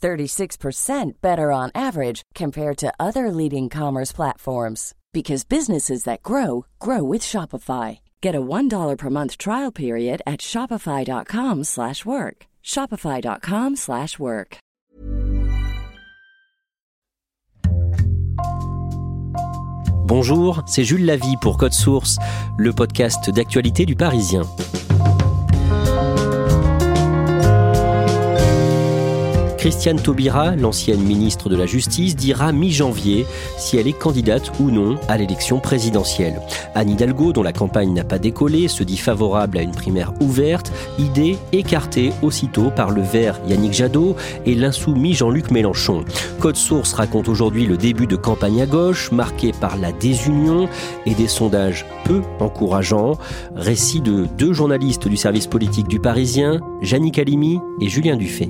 36% better on average compared to other leading commerce platforms because businesses that grow grow with Shopify. Get a $1 per month trial period at shopify.com/work. shopify.com/work. Bonjour, c'est Jules Lavie pour Code Source, le podcast d'actualité du Parisien. Christiane Taubira, l'ancienne ministre de la Justice, dira mi-janvier si elle est candidate ou non à l'élection présidentielle. Anne Hidalgo, dont la campagne n'a pas décollé, se dit favorable à une primaire ouverte, idée écartée aussitôt par le vert Yannick Jadot et l'insoumis Jean-Luc Mélenchon. Code Source raconte aujourd'hui le début de campagne à gauche, marqué par la désunion et des sondages peu encourageants. Récit de deux journalistes du service politique du Parisien, Jannick Halimi et Julien Dufay.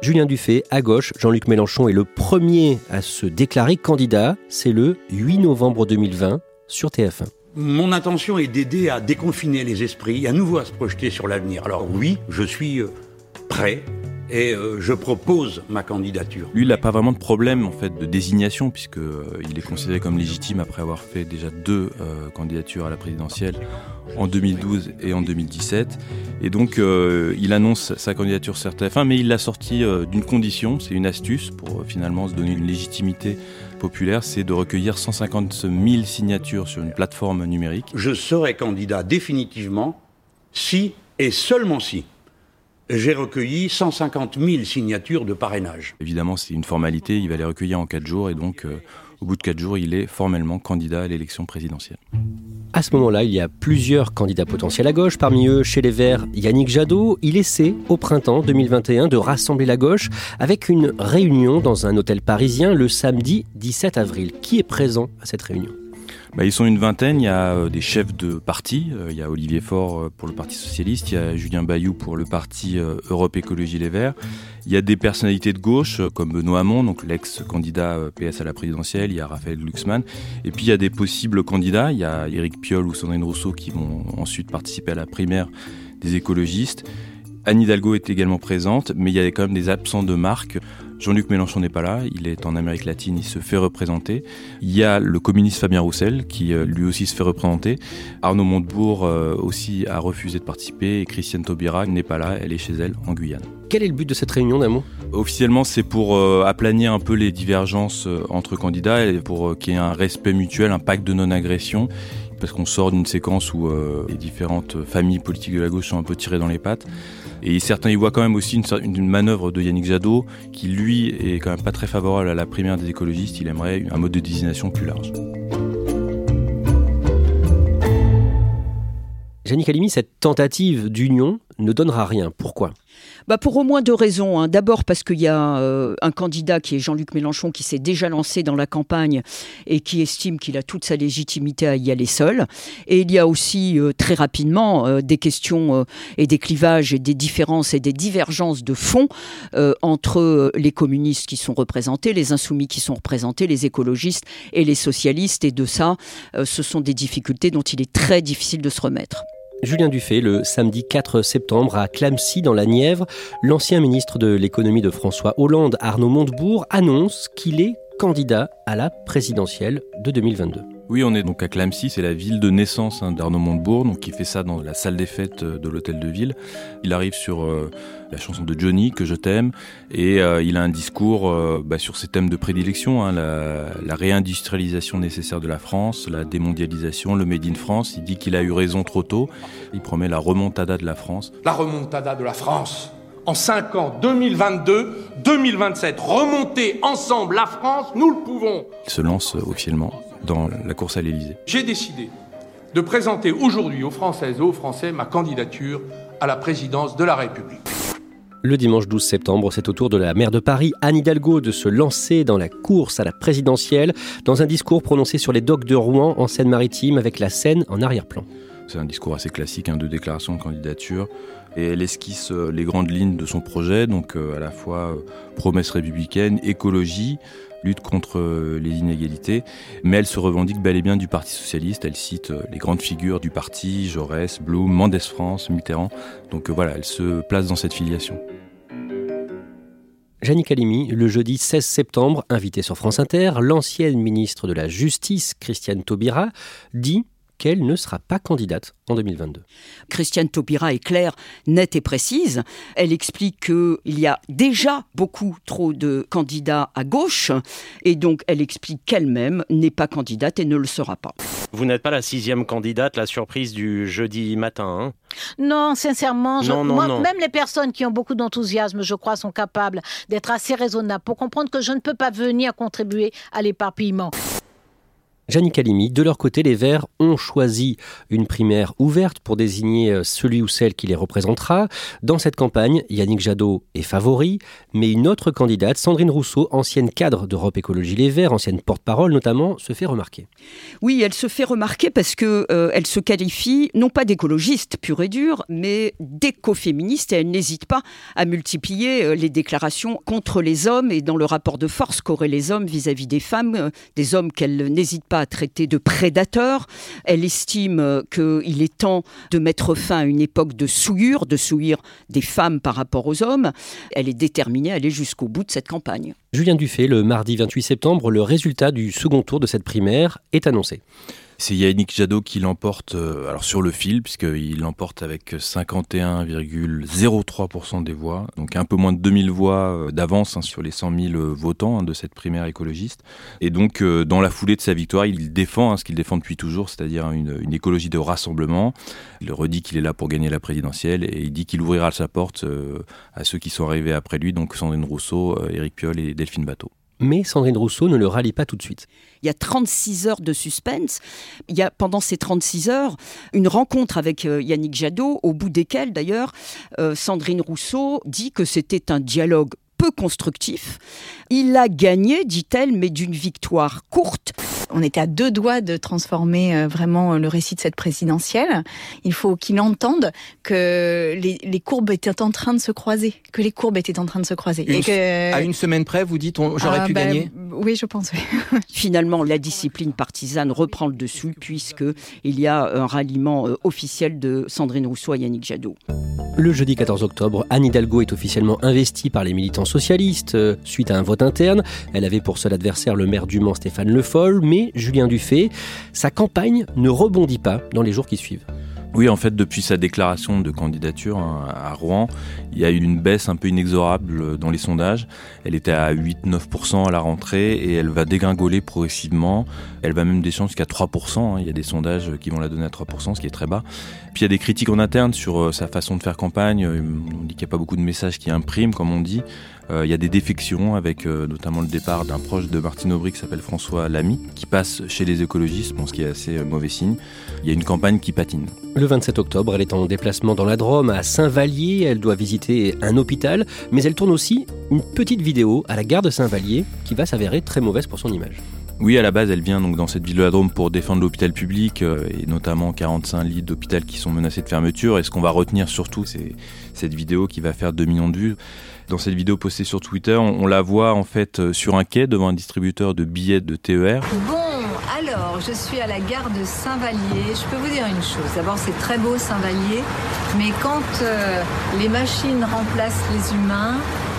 Julien Dufay, à gauche, Jean-Luc Mélenchon est le premier à se déclarer candidat. C'est le 8 novembre 2020 sur TF1. Mon intention est d'aider à déconfiner les esprits, à nouveau à se projeter sur l'avenir. Alors oui, je suis euh, prêt et euh, je propose ma candidature. Lui, il n'a pas vraiment de problème en fait de désignation puisque euh, il est considéré comme légitime après avoir fait déjà deux euh, candidatures à la présidentielle en 2012 et en 2017. Et donc, il annonce sa candidature sur TF1, mais il l'a sorti d'une condition, c'est une astuce pour finalement se donner une légitimité populaire, c'est de recueillir 150 000 signatures sur une plateforme numérique. Je serai candidat définitivement si et seulement si j'ai recueilli 150 000 signatures de parrainage. Évidemment, c'est une formalité, il va les recueillir en 4 jours et donc euh, au bout de 4 jours, il est formellement candidat à l'élection présidentielle. À ce moment-là, il y a plusieurs candidats potentiels à gauche. Parmi eux, chez les Verts, Yannick Jadot. Il essaie, au printemps 2021, de rassembler la gauche avec une réunion dans un hôtel parisien le samedi 17 avril. Qui est présent à cette réunion? Bah, ils sont une vingtaine. Il y a euh, des chefs de parti. Euh, il y a Olivier Faure euh, pour le Parti Socialiste. Il y a Julien Bayou pour le Parti Europe Écologie Les Verts. Il y a des personnalités de gauche comme Benoît Hamon, donc l'ex-candidat PS à la présidentielle. Il y a Raphaël Glucksmann. Et puis il y a des possibles candidats. Il y a Éric Piolle ou Sandrine Rousseau qui vont ensuite participer à la primaire des écologistes. Anne Hidalgo est également présente, mais il y a quand même des absents de marque. Jean-Luc Mélenchon n'est pas là, il est en Amérique latine, il se fait représenter. Il y a le communiste Fabien Roussel qui euh, lui aussi se fait représenter. Arnaud Montebourg euh, aussi a refusé de participer et Christiane Taubira n'est pas là, elle est chez elle en Guyane. Quel est le but de cette réunion d'amour? Officiellement, c'est pour euh, aplanir un peu les divergences entre candidats et pour qu'il y ait un respect mutuel, un pacte de non-agression parce qu'on sort d'une séquence où les différentes familles politiques de la gauche sont un peu tirées dans les pattes. Et certains y voient quand même aussi une, manœuvre de Yannick Jadot, qui lui est quand même pas très favorable à la primaire des écologistes. Il aimerait un mode de désignation plus large. Yannick Halimi, cette tentative d'union ne donnera rien. Pourquoi? Bah Pour au moins deux raisons. Hein. D'abord parce qu'il y a euh, un candidat qui est Jean-Luc Mélenchon qui s'est déjà lancé dans la campagne et qui estime qu'il a toute sa légitimité à y aller seul. Et il y a aussi euh, très rapidement euh, des questions et des clivages et des différences et des divergences de fond entre les communistes qui sont représentés, les insoumis qui sont représentés, les écologistes et les socialistes. Et de ça, ce sont des difficultés dont il est très difficile de se remettre. Julien Dufay, le samedi 4 septembre à Clamcy dans la Nièvre, l'ancien ministre de l'économie de François Hollande, Arnaud Montebourg, annonce qu'il est candidat à la présidentielle de 2022. Oui, on est donc à Clamcy, c'est la ville de naissance hein, d'Arnaud Montebourg, donc qui fait ça dans la salle des fêtes euh, de l'hôtel de ville. Il arrive sur euh, la chanson de Johnny, Que je t'aime, et euh, il a un discours bah, sur ses thèmes de prédilection, hein, la, la, réindustrialisation nécessaire de la France, la démondialisation, le Made in France. Il dit qu'il a eu raison trop tôt, il promet la remontada de la France. La remontada de la France en 5 ans, 2022, 2027, remonter ensemble la France, nous le pouvons. Il se lance officiellement dans la course à l'Élysée. J'ai décidé de présenter aujourd'hui aux Françaises et aux Français ma candidature à la présidence de la République. Le dimanche 12 septembre, c'est au tour de la maire de Paris, Anne Hidalgo, de se lancer dans la course à la présidentielle dans un discours prononcé sur les docks de Rouen en Seine-Maritime avec la Seine en arrière-plan. C'est un discours assez classique hein, de déclaration de candidature et elle esquisse euh, les grandes lignes de son projet, donc euh, à la fois euh, promesse républicaine, écologie, lutte contre les inégalités, mais elle se revendique bel et bien du Parti socialiste. Elle cite les grandes figures du parti, Jaurès, Blum, Mendès France, Mitterrand. Donc voilà, elle se place dans cette filiation. Jannick Halimi, le jeudi 16 septembre, invité sur France Inter, l'ancienne ministre de la Justice, Christiane Taubira, dit qu'elle ne sera pas candidate en 2022. Christiane Taubira est claire, nette et précise. Elle explique qu'il y a déjà beaucoup trop de candidats à gauche et donc elle explique qu'elle-même n'est pas candidate et ne le sera pas. Vous n'êtes pas la sixième candidate, la surprise du jeudi matin. Hein? Non, sincèrement, moi, même les personnes qui ont beaucoup d'enthousiasme, je crois, sont capables d'être assez raisonnables pour comprendre que je ne peux pas venir contribuer à l'éparpillement. Jannick Calimi, de leur côté, les Verts ont choisi une primaire ouverte pour désigner euh, celui ou celle qui les représentera. Dans cette campagne, Yannick Jadot est favori, mais une autre candidate, Sandrine Rousseau, ancienne cadre d'Europe Écologie Les Verts, ancienne porte-parole notamment, se fait remarquer. Oui, elle se fait remarquer parce que euh, elle se qualifie non pas d'écologiste pure et dure, mais d'écoféministe et elle n'hésite pas à multiplier euh, les déclarations contre les hommes et dans le rapport de force qu'auraient les hommes vis-à-vis -vis des femmes, des hommes qu'elle n'hésite pas à traiter de prédateurs. Elle estime qu'il est temps de mettre fin à une époque de souillure, de souillure des femmes par rapport aux hommes. Elle est déterminée à aller jusqu'au bout de cette campagne. Julien Dufay, le mardi 28 septembre, le résultat du second tour de cette primaire est annoncé. C'est Yannick Jadot qui l'emporte euh, alors sur le fil, puisqu'il l'emporte avec 51,03% des voix, donc un peu moins de 2000 voix euh, d'avance hein, sur les 100 000 euh, votants hein, de cette primaire écologiste. Et donc, dans la foulée de sa victoire, il défend hein, ce qu'il défend depuis toujours, c'est-à-dire une, écologie de rassemblement. Il redit qu'il est là pour gagner la présidentielle et il dit qu'il ouvrira sa porte à ceux qui sont arrivés après lui, donc Sandrine Rousseau, Éric Piolle et Delphine Bateau. Mais Sandrine Rousseau ne le rallie pas tout de suite. Il y a 36 heures de suspense. Il y a pendant ces 36 heures une rencontre avec euh, Yannick Jadot, au bout desquelles d'ailleurs euh, Sandrine Rousseau dit que c'était un dialogue peu constructif. Il a gagné, dit-elle, mais d'une victoire courte. On était à deux doigts de transformer euh, vraiment le récit de cette présidentielle. Il faut qu'il entende que les, courbes étaient en train de se croiser, que les courbes étaient en train de se croiser. et que... À une semaine près, vous dites, j'aurais ah, pu ben, gagner Oui, je pense. Finalement, la discipline partisane reprend le dessus puisque il y a un ralliement euh, officiel de Sandrine Rousseau à Yannick Jadot. Le jeudi 14 octobre, Anne Hidalgo est officiellement investie par les militants socialistes euh, suite à un vote interne. Elle avait pour seul adversaire le maire du Mans Stéphane Le Foll, mais Julien Dufay, sa campagne ne rebondit pas dans les jours qui suivent. Oui, en fait, depuis sa déclaration de candidature hein, à Rouen, il y a eu une baisse un peu inexorable dans les sondages. Elle était à 8-9% à la rentrée et elle va dégringoler progressivement. Elle va même descendre jusqu'à 3%. Hein. Il y a des sondages qui vont la donner à 3%, ce qui est très bas. Puis il y a des critiques en interne sur euh, sa façon de faire campagne. On dit qu'il n'y a pas beaucoup de messages qui impriment, comme on dit. Euh, il y a des défections avec euh, notamment le départ d'un proche de Martine Aubry qui s'appelle François Lamy, qui passe chez les écologistes, ce qui est assez mauvais signe. Il y a une campagne qui patine. Le 27 octobre, elle est en déplacement dans la Drôme, à Saint-Vallier. Elle doit visiter un hôpital, mais elle tourne aussi une petite vidéo à la gare de Saint-Vallier qui va s'avérer très mauvaise pour son image. Oui, à la base, elle vient donc dans cette ville de la Drôme pour défendre l'hôpital public euh, et notamment 45 lits d'hôpital qui sont menacés de fermeture. Et ce qu'on va retenir surtout, c'est cette vidéo qui va faire 2 millions de vues. Dans cette vidéo postée sur Twitter, on, la voit en fait euh, sur un quai devant un distributeur de billets de TER. Bon, alors je suis à la gare de Saint-Vallier. Je peux vous dire une chose. D'abord, c'est très beau Saint-Vallier, mais quand euh, les machines remplacent les humains,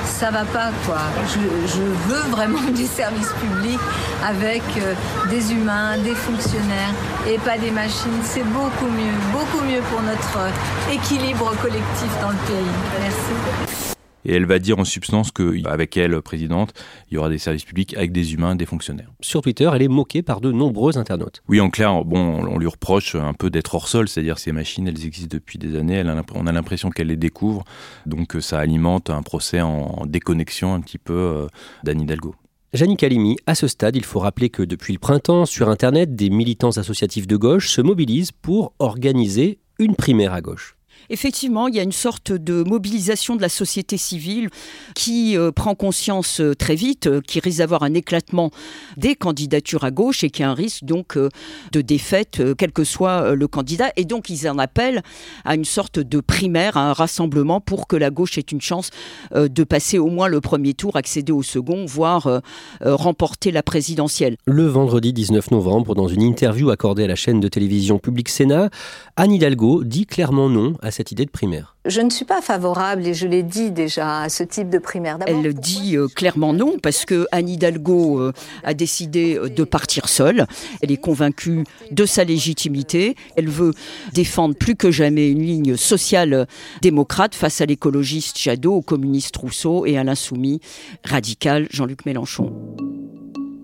ça va pas quoi. Je, veux vraiment des services publics avec euh, des humains, des fonctionnaires et pas des machines. C'est beaucoup mieux, beaucoup mieux pour notre euh, équilibre collectif dans le pays. Merci. Et elle va dire en substance qu'avec elle, présidente, il y aura des services publics avec des humains, des fonctionnaires. Sur Twitter, elle est moquée par de nombreux internautes. Oui, en clair, bon, on lui reproche un peu d'être hors sol, c'est-à-dire ces machines, elles existent depuis des années, on a l'impression qu'elle les découvre, donc ça alimente un procès en déconnexion un petit peu euh, d'Anne Hidalgo. Janine Calimi, à ce stade, il faut rappeler que depuis le printemps, sur Internet, des militants associatifs de gauche se mobilisent pour organiser une primaire à gauche. Effectivement, il y a une sorte de mobilisation de la société civile qui euh, prend conscience euh, très vite euh, qu'il risque d'avoir un éclatement des candidatures à gauche et qu'il y a un risque donc de défaite, quel que soit le candidat. Et donc, ils en appellent à une sorte de primaire, à un rassemblement pour que la gauche ait une chance de passer au moins le premier tour, accéder au second, voire remporter la présidentielle. Le vendredi 19 novembre, dans une interview accordée à la chaîne de télévision Public Sénat, Anne Hidalgo dit clairement non à cette idée de primaire Je ne suis pas favorable, et je l'ai dit déjà, à ce type de primaire. Elle dit euh, clairement non, parce que Anne Hidalgo euh, a décidé euh, de partir seule. Elle est convaincue de sa légitimité. Elle veut défendre plus que jamais une ligne sociale démocrate face à l'écologiste Jadot, au communiste Rousseau et à l'insoumis radical Jean-Luc Mélenchon.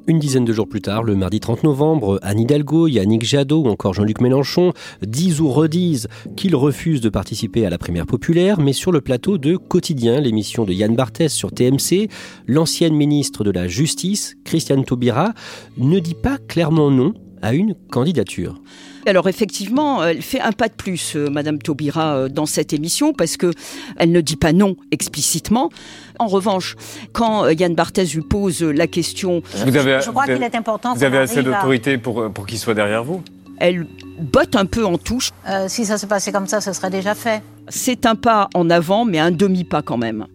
Une dizaine de jours plus tard, le mardi 30 novembre, Anne Hidalgo, Yannick Jadot ou encore Jean-Luc Mélenchon disent ou redisent qu'ils refusent de participer à la primaire populaire, mais sur le plateau de Quotidien, l'émission de Yann Barthès sur TMC, l'ancienne ministre de la Justice, Christiane Taubira, ne dit pas clairement non à une candidature. Alors effectivement, elle fait un pas de plus, euh, Madame Taubira, euh, dans cette émission, parce que elle ne dit pas non explicitement. En revanche, quand euh, Yann Barthès lui pose la question, vous avez, je crois qu'il est important. Vous avez assez d'autorité pour, pour qu'il soit derrière vous elle botte un peu en touche. si ça se passait comme ça, ce serait déjà fait. C'est un pas en avant, mais un demi-pas quand même.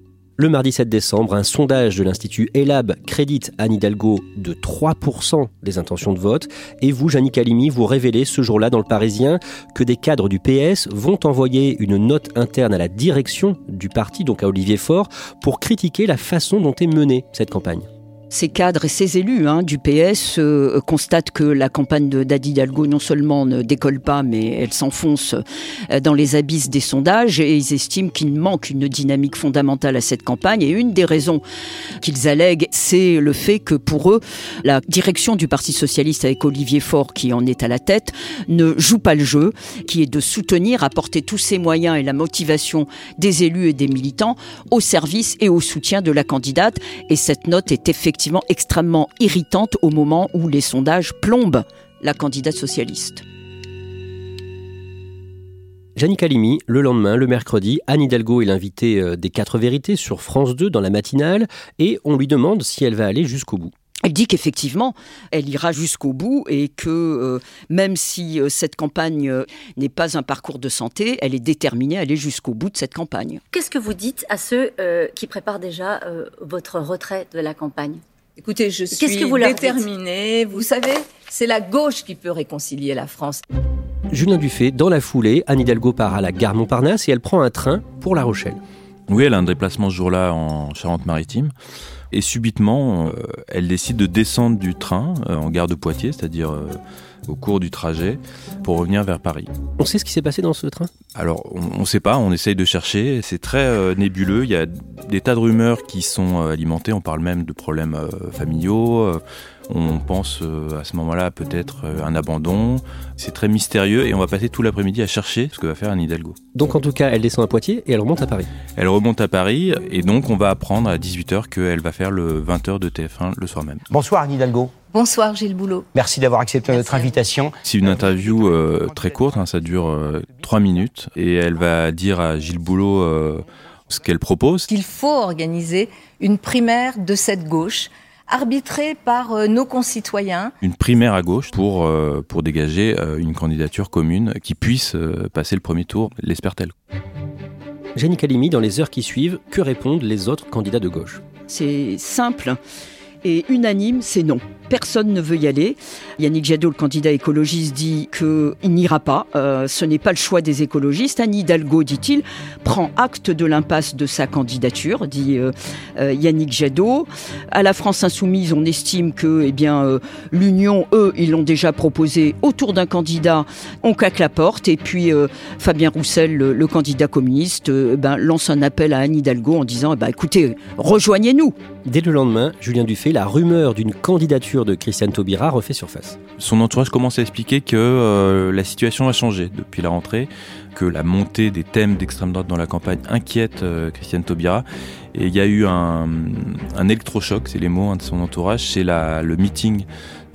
Le mardi 7 décembre, un sondage de l'Institut ELAB crédite Anne Hidalgo de 3% des intentions de vote. Et vous, Jannick Alimi, vous révélez ce jour-là dans le Parisien que des cadres du PS vont envoyer une note interne à la direction du parti, donc à Olivier Faure, pour critiquer la façon dont est menée cette campagne. Ces cadres et ces élus hein, du PS euh, constatent que la campagne Dadi Hidalgo non seulement ne décolle pas, mais elle s'enfonce euh, dans les abysses des sondages et ils estiment qu'il manque une dynamique fondamentale à cette campagne. Et une des raisons qu'ils allèguent, c'est le fait que pour eux, la direction du Parti socialiste avec Olivier Faure qui en est à la tête ne joue pas le jeu, qui est de soutenir, apporter tous ses moyens et la motivation des élus et des militants au service et au soutien de la candidate. Et cette note est effectivement extrêmement irritante au moment où les sondages plombent la candidate socialiste. Jannick Halimi, le lendemain, le mercredi, Anne Hidalgo est l'invitée euh, des quatre vérités sur France 2 dans la matinale et on lui demande si elle va aller jusqu'au bout. Elle dit qu'effectivement, elle ira jusqu'au bout et que euh, même si euh, cette campagne n'est pas un parcours de santé, elle est déterminée à aller jusqu'au bout de cette campagne. Qu'est-ce que vous dites à ceux qui préparent déjà votre retrait de la campagne? Écoutez, je suis que vous déterminée. Vous savez, c'est la gauche qui peut réconcilier la France. Julien Dufay, dans la foulée, Anne Hidalgo part à la gare Montparnasse et elle prend un train pour La Rochelle. Oui, elle a un déplacement ce jour-là en Charente-Maritime. Et subitement, euh, elle décide de descendre du train euh, en gare de Poitiers, c'est-à-dire euh, au cours du trajet, pour revenir vers Paris. On sait ce qui s'est passé dans ce train? Alors, on ne sait pas, on essaye de chercher. C'est très nébuleux. Il y a des tas de rumeurs qui sont alimentées. On parle même de problèmes familiaux. On pense à ce moment-là peut-être un abandon. C'est très mystérieux et on va passer tout l'après-midi à chercher ce que va faire Anne Hidalgo. Donc en tout cas, elle descend à Poitiers et elle remonte à Paris. Elle remonte à Paris et donc on va apprendre à 18h qu'elle va faire le 20h de TF1 le soir même. Bonsoir Anne Hidalgo. Bonsoir Gilles Boulot. Merci d'avoir accepté notre invitation. C'est une interview euh, très courte, hein, ça dure euh, trois minutes et elle va dire à Gilles Boulot euh, ce qu'elle propose. Qu'il faut organiser une primaire de cette gauche arbitrée par euh, nos concitoyens. Une primaire à gauche pour, euh, pour dégager euh, une candidature commune qui puisse passer le premier tour, l'espère-t-elle Jenny Calimi, dans les heures qui suivent, que répondent les autres candidats de gauche? C'est simple. Et unanime, c'est non personne ne veut y aller. Yannick Jadot, le candidat écologiste, dit qu'il n'ira pas. Euh, ce n'est pas le choix des écologistes. Anne Hidalgo, dit-il, prend acte de l'impasse de sa candidature, dit euh, euh, Yannick Jadot. À la France insoumise, on estime que eh bien, l'Union, eux, ils l'ont déjà proposé autour d'un candidat. On claque la porte. Et puis Fabien Roussel, le, candidat communiste, ben, lance un appel à Anne Hidalgo en disant eh ben, écoutez, rejoignez-nous. Dès le lendemain, Julien Dufay, la rumeur d'une candidature de Christiane Taubira refait surface. Son entourage commence à expliquer que euh, la situation a changé depuis la rentrée, que la montée des thèmes d'extrême droite dans la campagne inquiète euh, Christiane Taubira. Et il y a eu un, électrochoc, c'est les mots hein, de son entourage, c'est le meeting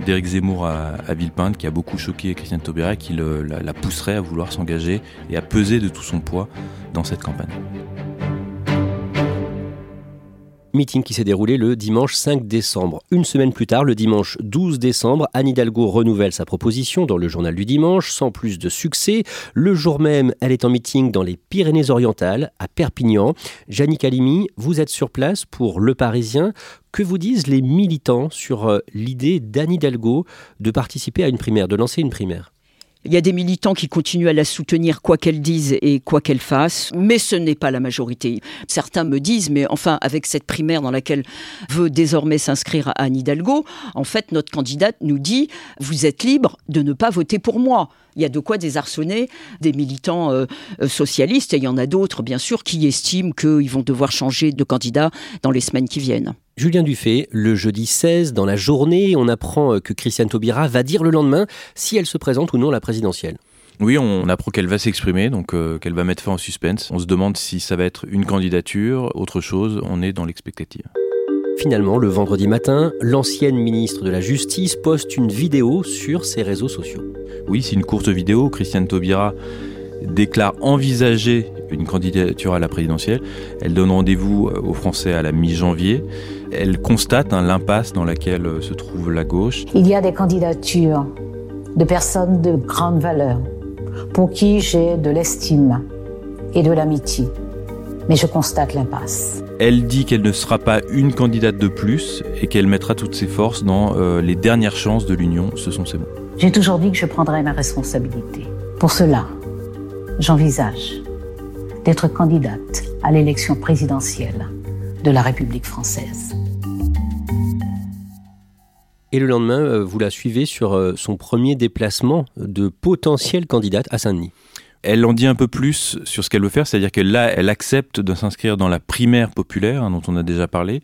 d'Éric Zemmour à, Villepinte qui a beaucoup choqué Christiane Taubira et qui la, la pousserait à vouloir s'engager et à peser de tout son poids dans cette campagne. Meeting qui s'est déroulé le dimanche 5 décembre. Une semaine plus tard, le dimanche 12 décembre, Anne Hidalgo renouvelle sa proposition dans le journal du dimanche, sans plus de succès. Le jour même, elle est en meeting dans les Pyrénées-Orientales, à Perpignan. Jannick Halimi, vous êtes sur place pour Le Parisien. Que vous disent les militants sur euh, l'idée d'Anne Hidalgo de participer à une primaire, de lancer une primaire? Il y a des militants qui continuent à la soutenir quoi qu'elle dise et quoi qu'elle fasse, mais ce n'est pas la majorité. Certains me disent, mais enfin, avec cette primaire dans laquelle veut désormais s'inscrire Anne Hidalgo, en fait, notre candidate nous dit, vous êtes libre de ne pas voter pour moi. Il y a de quoi désarçonner des militants euh, euh, socialistes, et il y en a d'autres, bien sûr, qui estiment qu'ils vont devoir changer de candidat dans les semaines qui viennent. Julien Dufay, le jeudi 16, dans la journée, on apprend euh, que Christiane Taubira va dire le lendemain si elle se présente ou non à la présidentielle. Oui, on apprend qu'elle va s'exprimer, donc qu'elle va mettre fin au suspense. On se demande si ça va être une candidature, autre chose, on est dans l'expectative. Finalement, le vendredi matin, l'ancienne ministre de la Justice poste une vidéo sur ses réseaux sociaux. Oui, c'est une courte vidéo. Christiane Taubira déclare envisager une candidature à la présidentielle. Elle donne rendez-vous euh, aux Français à la mi-janvier. Elle constate hein, l'impasse dans laquelle euh, se trouve la gauche. Il y a des candidatures de personnes de grande valeur pour qui j'ai de l'estime et de l'amitié. Mais je constate l'impasse. Elle dit qu'elle ne sera pas une candidate de plus et qu'elle mettra toutes ses forces dans euh, les dernières chances de l'Union. Ce sont ses mots. J'ai toujours dit que je prendrais ma responsabilité. Pour cela, j'envisage d'être candidate à l'élection présidentielle de la République française. Et le lendemain, euh, vous la suivez sur euh, son premier déplacement de potentielle candidate à Saint-Denis elle en dit un peu plus sur ce qu'elle veut faire, c'est-à-dire qu'elle là, elle accepte de s'inscrire dans la primaire populaire hein, dont on a déjà parlé.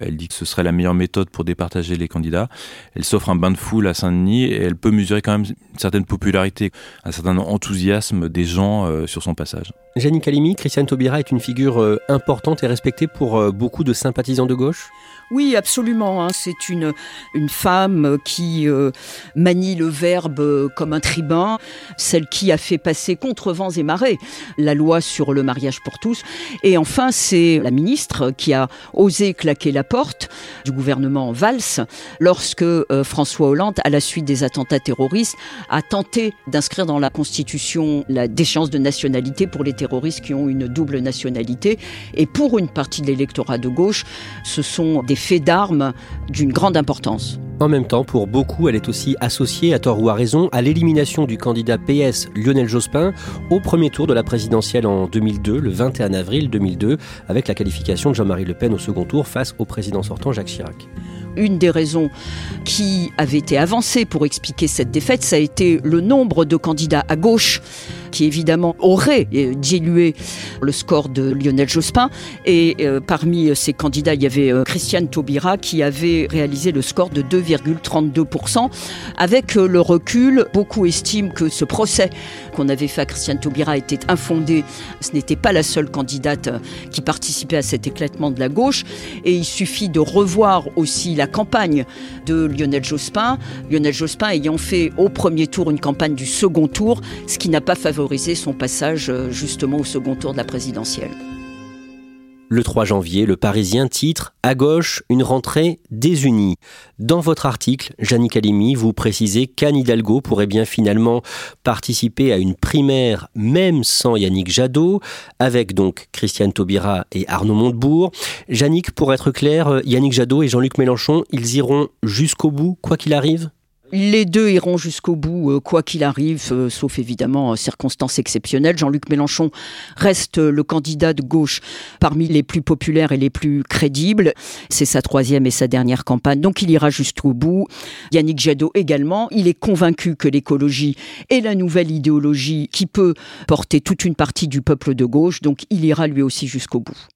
Elle dit que ce serait la meilleure méthode pour départager les candidats. Elle s'offre un bain de foule à Saint-Denis et elle peut mesurer quand même une certaine popularité, un certain enthousiasme des gens euh, sur son passage. Jenny Calimi, Christiane Taubira est une figure euh, importante et respectée pour euh, beaucoup de sympathisants de gauche? Oui, absolument. Hein. C'est une, une femme qui euh, manie le verbe comme un tribun, celle qui a fait passer contre vents et marées la loi sur le mariage pour tous. Et enfin, c'est la ministre qui a osé claquer la porte du gouvernement Valls lorsque euh, François Hollande, à la suite des attentats terroristes, a tenté d'inscrire dans la Constitution la déchéance de nationalité pour les terroristes qui ont une double nationalité. Et pour une partie de l'électorat de gauche, ce sont des faits d'armes d'une grande importance. En même temps, pour beaucoup, elle est aussi associée, à tort ou à raison, à l'élimination du candidat PS Lionel Jospin au premier tour de la présidentielle en 2002, le 21 avril 2002, avec la qualification de Jean-Marie Le Pen au second tour face au président sortant Jacques Chirac. Une des raisons qui avait été avancée pour expliquer cette défaite, ça a été le nombre de candidats à gauche qui évidemment aurait euh, dilué le score de Lionel Jospin. Et euh, parmi ces candidats, il y avait euh, Christiane Taubira qui avait réalisé le score de 2,32%. Avec le recul, beaucoup estiment que ce procès qu'on avait fait à Christiane Taubira était infondé. Ce n'était pas la seule candidate qui participait à cet éclatement de la gauche. Et il suffit de revoir aussi la campagne de Lionel Jospin. Lionel Jospin ayant fait au premier tour une campagne du second tour, ce qui n'a pas favorisé son passage euh, justement au second tour de la présidentielle. Le 3 janvier, le Parisien titre À gauche, une rentrée désunie. Dans votre article, Jannick Halimi, vous précisez qu'Anne Hidalgo pourrait bien finalement participer à une primaire même sans Yannick Jadot, avec donc Christiane Taubira et Arnaud Montebourg. Jannick, pour être clair, Yannick Jadot et Jean-Luc Mélenchon, ils iront jusqu'au bout, quoi qu'il arrive? Les deux iront jusqu'au bout, euh, quoi qu'il arrive, euh, sauf évidemment circonstances exceptionnelles. Jean-Luc Mélenchon reste le candidat de gauche parmi les plus populaires et les plus crédibles. C'est sa troisième et sa dernière campagne, donc il ira jusqu'au bout. Yannick Jadot également, il est convaincu que l'écologie est la nouvelle idéologie qui peut porter toute une partie du peuple de gauche, donc il ira lui aussi jusqu'au bout.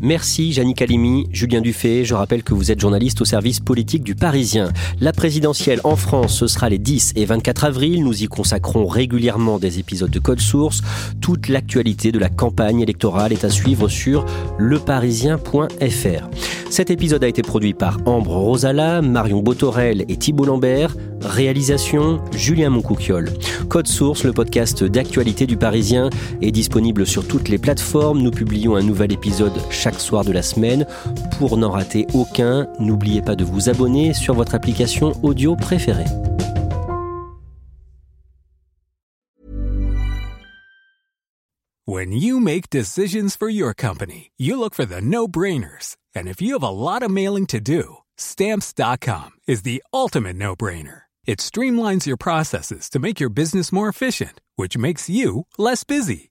Merci Jannick Halimi, Julien Dufay. Je rappelle que vous êtes journaliste au service politique du Parisien. La présidentielle en France, ce sera les 10 et 24 avril. Nous y consacrons régulièrement des épisodes de Code Source. Toute l'actualité de la campagne électorale est à suivre sur leparisien.fr. Cet épisode a été produit par Ambre Rosala, Marion Botorel et Thibault Lambert. Réalisation Julien Moncouquiole. Code Source, le podcast d'actualité du Parisien, est disponible sur toutes les plateformes. Nous publions un nouvel épisode chaque soir de la semaine. Pour n'en rater aucun, n'oubliez pas de vous abonner sur votre application audio préférée. When you make decisions for your company, you look for the no-brainers. And if you have a lot of mailing to do, stamps.com is the ultimate no-brainer. It streamlines your processes to make your business more efficient, which makes you less busy.